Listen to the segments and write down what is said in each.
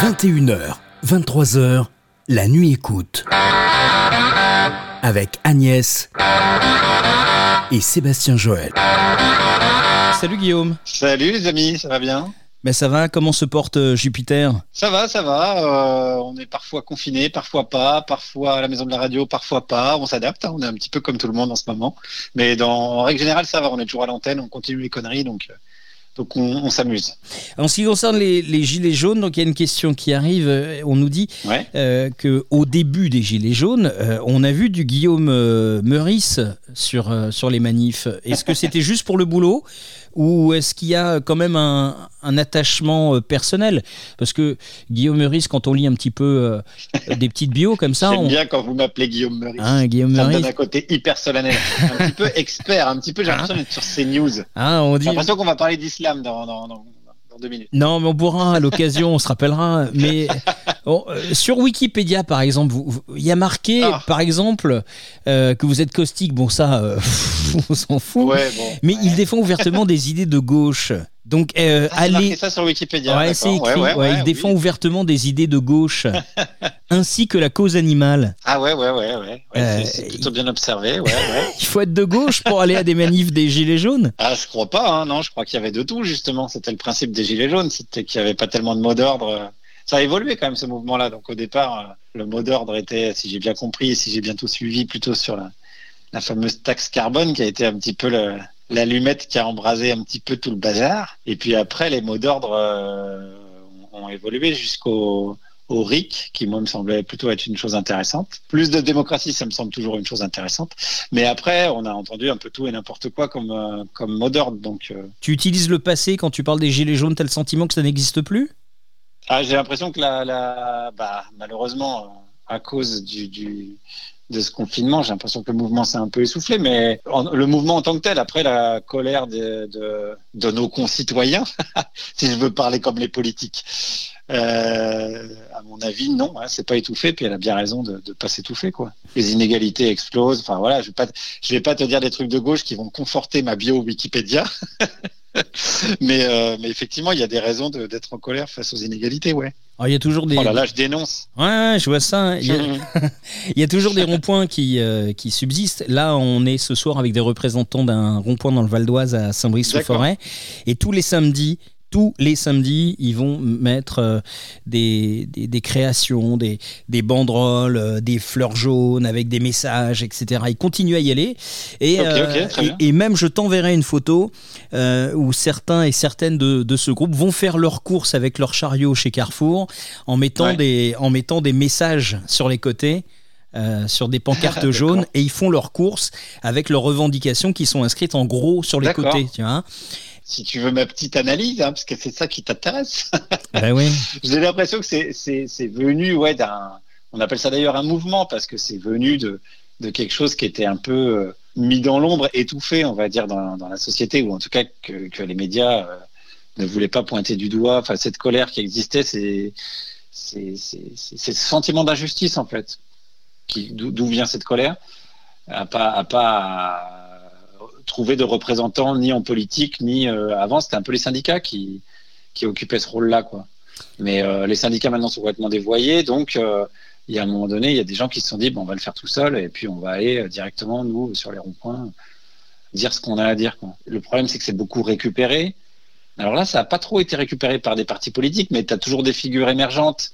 21h, 23h, la nuit écoute. Avec Agnès et Sébastien Joël. Salut Guillaume. Salut les amis, ça va bien? Ben ça va, comment se porte euh, Jupiter? Ça va, ça va. euh, on est parfois confiné, parfois pas, parfois à la maison de la radio, parfois pas. On s'adapte, hein, on est un petit peu comme tout le monde en ce moment. Mais dans, en règle générale, ça va, on est toujours à l'antenne, on continue les conneries, donc, euh, donc on, on s'amuse. En ce qui concerne les, les gilets jaunes, donc il y a une question qui arrive. euh, On nous dit Ouais. euh, que au début des gilets jaunes, euh, on a vu du Guillaume euh, Meurice sur sur les manifs. Est-ce que c'était juste pour le boulot ou est-ce qu'il y a quand même un, un attachement euh, personnel? Parce que Guillaume Meurice, quand on lit un petit peu euh, des petites bios comme ça, J'aime on... bien quand vous m'appelez Guillaume Meurice. Hein, Guillaume ça me donne Meurice, un côté hyper solennel, un petit peu expert, un petit peu, j'ai l'impression d'être sur CNews. hein, on dit. J'ai l'impression qu'on va parler d'islam dans, dans, dans, dans deux minutes. Non, mais on pourra à l'occasion, on se rappellera. Mais bon, euh, sur Wikipédia, par exemple, il y a marqué, Ah. par exemple, euh, que vous êtes caustique. Bon, ça, euh, on s'en fout. Ouais, bon. Mais ouais. il défend ouvertement des idées de gauche. Donc, euh, Ah, allez. ça sur Wikipédia. Ouais, c'est écrit. Ouais, ouais, ouais, il défend oui. ouvertement des idées de gauche, ainsi que la cause animale. Ah ouais, ouais, ouais, ouais. Euh, c'est- plutôt bien observé, ouais. Il faut être de gauche pour aller à des manifs des gilets jaunes. Ah, je crois pas, hein, non, je crois qu'il y avait de tout, justement. C'était le principe des Gilets jaunes, c'était qu'il n'y avait pas tellement de mots d'ordre. Ça a évolué quand même, ce mouvement-là. Donc, au départ, euh, le mot d'ordre était, si j'ai bien compris, et si j'ai bien tout suivi, plutôt sur la, la fameuse taxe carbone, qui a été un petit peu le- l'allumette qui a embrasé un petit peu tout le bazar. Et puis après, les mots d'ordre euh, ont évolué jusqu'au au RIC, qui moi me semblait plutôt être une chose intéressante. Plus de démocratie, ça me semble toujours une chose intéressante. Mais après, on a entendu un peu tout et n'importe quoi comme, euh, comme mot d'ordre. Donc, euh, Tu utilises le passé quand tu parles des gilets jaunes, t'as le sentiment que ça n'existe plus? Ah, j'ai l'impression que la, la, bah, malheureusement, à cause du, du, de ce confinement, j'ai l'impression que le mouvement s'est un peu essoufflé. Mais le mouvement en tant que tel, après la colère de, nos concitoyens, si je veux parler comme les politiques, euh, à mon avis, non, hein, c'est pas étouffé. Puis elle a bien raison de ne pas s'étouffer, quoi. Les inégalités explosent. Enfin voilà, je vais pas, vais pas te dire des trucs de gauche qui vont conforter ma bio Wikipédia. mais, euh, mais effectivement, il y a des raisons d'être en colère face aux inégalités, ouais. Alors, Il y a toujours des. Oh là là, je dénonce. Ouais, ouais, je vois ça. hein. Il y a- Il y a toujours des ronds-points qui, euh, qui subsistent. Là, on est ce soir avec des représentants d'un rond-point dans le Val d'Oise à Saint-Brice-sous-Forêt. Et tous les samedis, tous les samedis, ils vont mettre euh, des, des, des créations, des, des banderoles, euh, des fleurs jaunes avec des messages, etc. Ils continuent à y aller. Et, euh, et, même, je t'enverrai une photo où certains et certaines de, de ce groupe vont faire leurs courses avec leur chariot chez Carrefour en mettant, Ouais. des, en mettant des messages sur les côtés. euh, sur des pancartes jaunes et ils font leurs courses avec leurs revendications qui sont inscrites en gros sur les côtés tu vois Si tu veux ma petite analyse, hein, parce que c'est ça qui t'intéresse. Ben oui. J'ai l'impression que c'est- venu, ouais, d'un. On appelle ça d'ailleurs un mouvement parce que c'est venu de, de quelque chose qui était un peu euh, mis dans l'ombre, étouffé, on va dire, dans, dans la société, ou en tout cas que, que les médias euh, ne voulaient pas pointer du doigt. Enfin, cette colère qui existait, c'est ce sentiment d'injustice en fait. D'où vient cette colère À pas à pas trouver de représentants ni en politique ni euh, avant. C'était un peu les syndicats qui qui occupaient ce rôle-là, quoi. Mais euh, les syndicats maintenant sont complètement dévoyés, donc euh, il y a un moment donné, il y a des gens qui se sont dit bon, on va le faire tout seul et puis on va aller directement nous sur les ronds-points dire ce qu'on a à dire. Le problème, c'est que c'est beaucoup récupéré. Alors là, ça n'a pas trop été récupéré par des partis politiques, mais tu as toujours des figures émergentes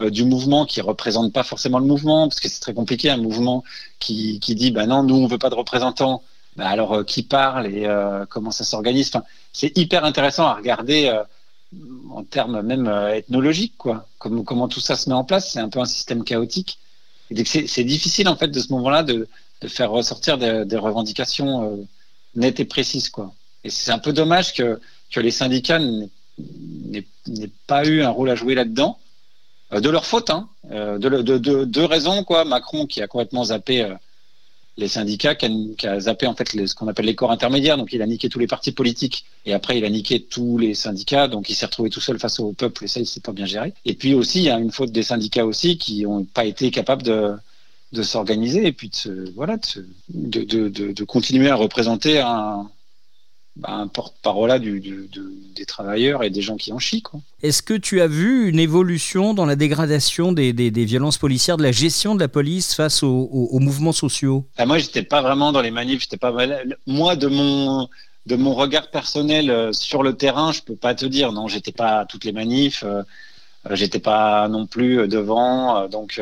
du mouvement qui représentent pas forcément le mouvement, parce que c'est très compliqué un mouvement qui, qui dit bah non, nous on veut pas de représentants. Bah alors euh, qui parle et euh, comment ça s'organise enfin, C'est hyper intéressant à regarder euh, en termes même ethnologiques, quoi. Comment, tout ça se met en place, c'est un peu un système chaotique. C'est difficile en fait de ce moment-là de, de faire ressortir des, revendications nettes et précises, quoi. Et c'est un peu dommage que, les syndicats n'aient pas eu un rôle à jouer là-dedans, de leur faute, hein. De, de, de, deux raisons, quoi. Macron qui a complètement zappé les syndicats, qui a, zappé en fait ce qu'on appelle les corps intermédiaires, donc il a niqué tous les partis politiques. Et après il a niqué tous les syndicats, donc il s'est retrouvé tout seul face au peuple. Et ça il s'est pas bien géré. Et puis aussi il y a une faute des syndicats aussi qui ont pas été capables de de s'organiser et puis de voilà de, de continuer à représenter un, bah, un porte-parole du, des travailleurs et des gens qui en chient. Est-ce que tu as vu une évolution dans la dégradation des, violences policières, de la gestion de la police face aux, mouvements sociaux? Ah, Moi, j'étais pas vraiment dans les manifs. J'étais pas moi de mon de mon regard personnel euh, sur le terrain, je peux pas te dire. Non, j'étais pas à toutes les manifs. Euh, euh, j'étais pas non plus devant. Donc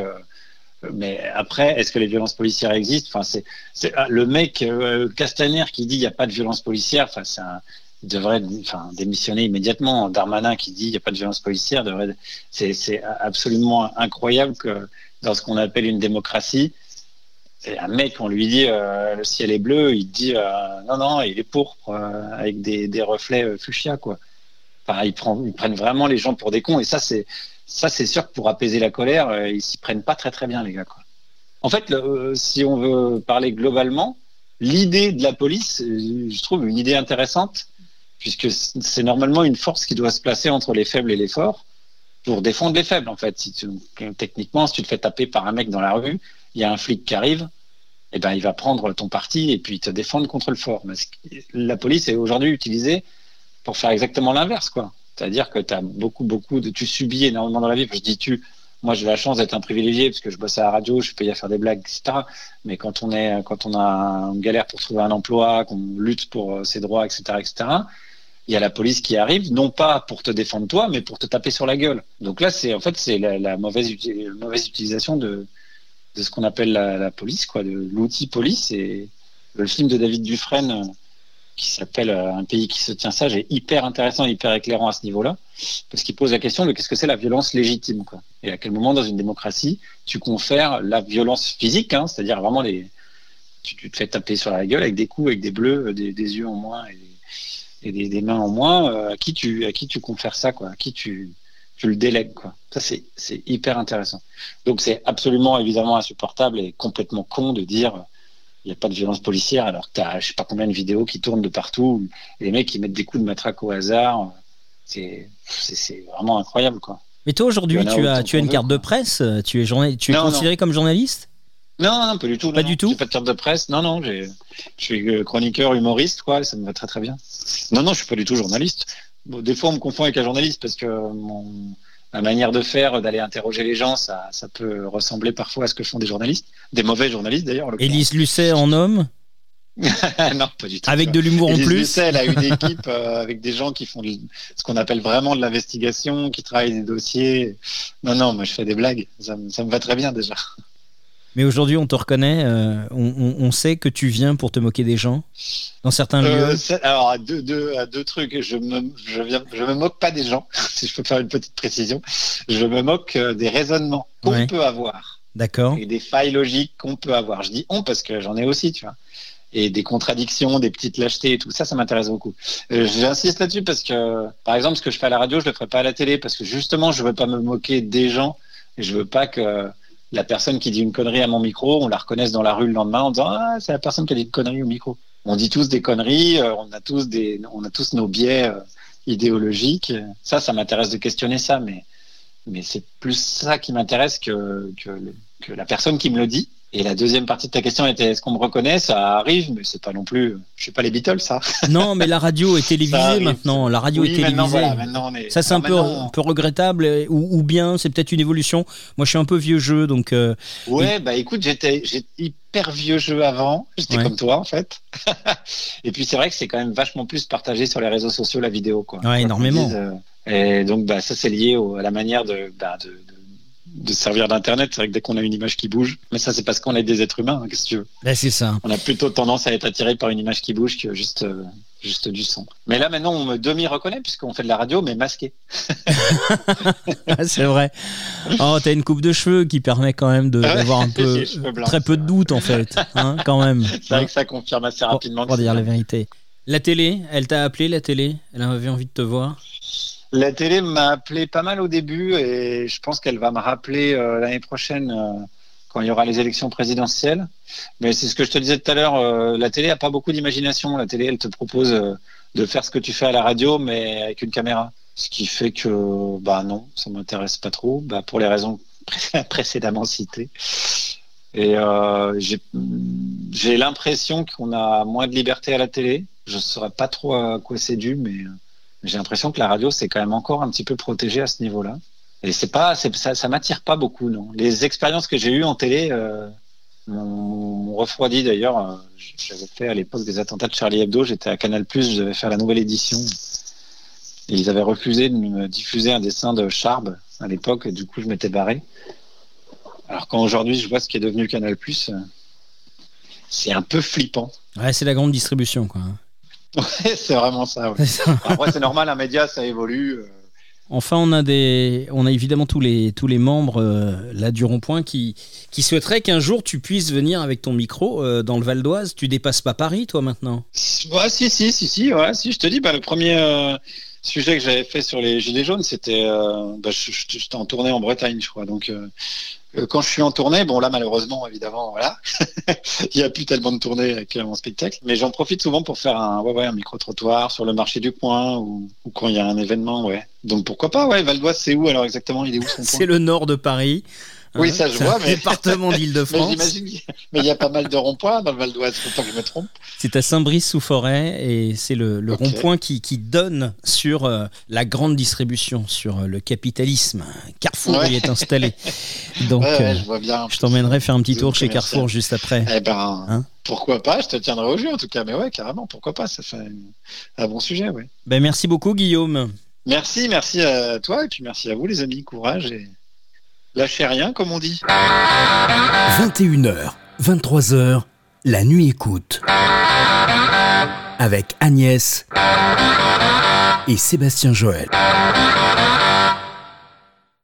mais après, est-ce que les violences policières existent? Enfin, c'est ah, le mec euh, Castaner qui dit il n'y a pas de violence policière. Enfin, c'est devrait démissionner immédiatement. Darmanin qui dit il n'y a pas de violence policière devrait. C'est absolument incroyable que dans ce qu'on appelle une démocratie, un mec, on lui dit euh, le ciel est bleu, il dit euh, non non, il est pourpre avec des, des reflets fuchsia quoi. Enfin, ils, prennent, ils prennent vraiment les gens pour des cons et ça c'est ça, c'est sûr que pour apaiser la colère, euh, ils s'y prennent pas très très bien, les gars. En fait, euh, si on veut parler globalement, l'idée de la police, euh, je trouve une idée intéressante, puisque c'est normalement une force qui doit se placer entre les faibles et les forts pour défendre les faibles. En fait, si techniquement, si tu te fais taper par un mec dans la rue, il y a un flic qui arrive, eh ben, il va prendre ton parti et puis te défendre contre le fort. La police est aujourd'hui utilisée pour faire exactement l'inverse, quoi. C'est-à-dire que tu beaucoup, beaucoup de. Tu subis énormément dans la vie. je dis tu. Moi, j'ai la chance d'être un privilégié parce que je bosse à la radio, je suis payé à faire des blagues, etc. Mais quand on est, quand on a une galère pour trouver un emploi, qu'on lutte pour euh, ses droits, etc., etc., il y a la police qui arrive, non pas pour te défendre toi, mais pour te taper sur la gueule. Donc là, c'est en fait c'est la, mauvaise, mauvaise utilisation de, de ce qu'on appelle la, la, police, quoi, de l'outil police. Et le film de David Dufresne qui s'appelle euh, Un pays qui se tient sage est hyper intéressant, hyper éclairant à ce niveau-là, parce qu'il pose la question de qu'est-ce que c'est la violence légitime, quoi. Et à quel moment dans une démocratie tu confères la violence physique, hein, c'est-à-dire vraiment les, tu, te fais taper sur la gueule avec des coups, avec des bleus, euh, des, yeux en moins et, des, mains en moins, euh, à qui tu à qui tu confères ça, quoi, à qui tu tu le délègues, quoi. Ça c'est c'est hyper intéressant. Donc c'est absolument évidemment insupportable et complètement con de dire il n'y a pas de violence policière alors que tu as je sais pas combien de vidéos qui tournent de partout les mecs qui mettent des coups de matraque au hasard c'est vraiment incroyable quoi mais toi aujourd'hui tu as tu as une carte de presse tu es journal... tu es considéré comme journaliste? Non, non, pas du tout. Pas du tout? pas de carte de presse. Non, non, je suis euh, chroniqueur, humoriste, quoi. Ça me va très très bien. Non, non, je suis pas du tout journaliste. des fois, on me confond avec un journaliste parce que mon, ma manière de faire, d'aller interroger les gens, ça, ça peut ressembler parfois à ce que font des journalistes, des mauvais journalistes d'ailleurs. Élise Lucet en homme? Non, pas du tout. Avec de l'humour en plus. Lucet, elle a une équipe euh, avec des gens qui font ce qu'on appelle vraiment de l'investigation, qui travaillent des dossiers. Non, non, moi je fais des blagues. Ça, ça me va très bien déjà. Mais aujourd'hui, on te reconnaît, euh, on, sait que tu viens pour te moquer des gens dans certains euh, lieux. Alors, deux, deux, deux trucs. Je me, je, viens, je me moque pas des gens, si je peux faire une petite précision. Je me moque euh, des raisonnements qu'on peut avoir. D'accord. Et des failles logiques qu'on peut avoir. Je dis on parce que j'en ai aussi, tu vois. Et des contradictions, des petites lâchetés et tout ça, ça m'intéresse beaucoup. J'insiste là-dessus parce que, par exemple, ce que je fais à la radio, je le ferai pas à la télé parce que justement, je veux pas me moquer des gens et je veux pas que la personne qui dit une connerie à mon micro, on la reconnaisse dans la rue le lendemain en disant ah c'est la personne qui a dit une connerie au micro. On dit tous des conneries, euh, on a tous des, on a tous nos biais euh, idéologiques. Ça, ça m'intéresse de questionner ça, mais mais c'est plus ça qui m'intéresse que, que la personne qui me le dit. Et la deuxième partie de ta question était est-ce qu'on me reconnaît? Ça arrive, mais c'est pas non plus. Je suis pas les Beatles, ça. Non, mais la radio est télévisée maintenant. La radio est télévisée. ça, c'est un peu, un peu regrettable, ou, bien c'est peut-être une évolution. Moi, je suis un peu vieux jeu, donc. Euh, ouais, bah écoute, j'étais hyper vieux jeu avant. J'étais comme toi, en fait. et puis c'est vrai que c'est quand même vachement plus partagé sur les réseaux sociaux la vidéo, quoi. Ouais, énormément. Euh, et donc, bah, ça, c'est lié à la manière de, bah, de de servir d'internet. C'est vrai que dès qu'on a une image qui bouge, mais ça c'est parce qu'on est des êtres humains. Hein, qu'est-ce que tu veux? Ben, C'est ça. On a plutôt tendance à être attiré par une image qui bouge que juste euh, juste du son. Mais là maintenant on me demi reconnaît puisqu'on fait de la radio mais masqué. c'est vrai. Oh t'as une coupe de cheveux qui permet quand même d'avoir un peu très peu de doute en fait, hein, quand même. C'est vrai que ça confirme assez rapidement. Pour, dire la vérité. La télé, elle t'a appelé la télé? Elle avait envie de te voir? La télé m'a appelé pas mal au début et je pense qu'elle va me rappeler euh, l'année prochaine euh, quand il y aura les élections présidentielles. Mais c'est ce que je te disais tout à l'heure, euh, la télé a pas beaucoup d'imagination. La télé, elle te propose de faire ce que tu fais à la radio, mais avec une caméra. Ce qui fait que, bah non, ça m'intéresse pas trop, bah, pour les raisons précédemment citées. Et j'ai l'impression qu'on a moins de liberté à la télé. Je ne saurais pas trop à quoi c'est dû, mais j'ai l'impression que la radio, c'est quand même encore un petit peu protégé à ce niveau-là. Et c'est pas, ça, ça m'attire pas beaucoup, non. Les expériences que j'ai eues en télé euh, m'ont refroidi d'ailleurs. Euh, j'avais fait à l'époque des attentats de Charlie Hebdo, j'étais à Canal+, je devais faire la nouvelle édition. Et ils avaient refusé de me diffuser un dessin de Charb à l'époque, du coup je m'étais barré. Alors quand aujourd'hui je vois ce qui est devenu Canal+, euh, c'est un peu flippant. Ouais, c'est la grande distribution, quoi. Ouais, c'est vraiment ça. Après, c'est normal, un média, ça évolue. Euh. Enfin, on a des, on a évidemment tous les tous les membres euh, là du rond-point qui qui souhaiteraient qu'un jour tu puisses venir avec ton micro euh, dans le Val d'Oise. Tu dépasses pas Paris, toi maintenant? Ouais, si, si, si, si, ouais, si. Je te dis, bah, le premier sujet que j'avais fait sur les gilets jaunes, c'était, bah, j'étais en tournée en Bretagne, je crois. Donc, euh, quand je suis en tournée, bon là malheureusement évidemment voilà, il n'y a plus tellement de tournées avec mon spectacle, mais j'en profite souvent pour faire un ouais, ouais un micro trottoir sur le marché du coin ou, ou quand il y a un événement ouais. Donc pourquoi pas ouais Val d'Oise c'est où alors exactement? Il est où son C'est le nord de Paris. Oui, hein, ça je vois, mais. Département d'Île-de-France. mais il y a pas mal de ronds-points dans le Val d'Oise, que je me trompe. C'est à Saint-Brice-sous-Forêt et c'est le, rond-point qui, qui, donne sur euh, la grande distribution, sur euh, le capitalisme. Carrefour y est installé. Donc, euh, je, vois bien. je t'emmènerai faire un petit tour chez Carrefour juste après. Eh ben. Hein pourquoi pas Je te tiendrai au jeu en tout cas, mais ouais, carrément, pourquoi pas Ça fait un bon sujet, ouais. Ben merci beaucoup, Guillaume. Merci, merci à toi et puis merci à vous, les amis. Courage et Lâchez rien, comme on dit. 21h, 23h, la nuit écoute. Avec Agnès et Sébastien Joël.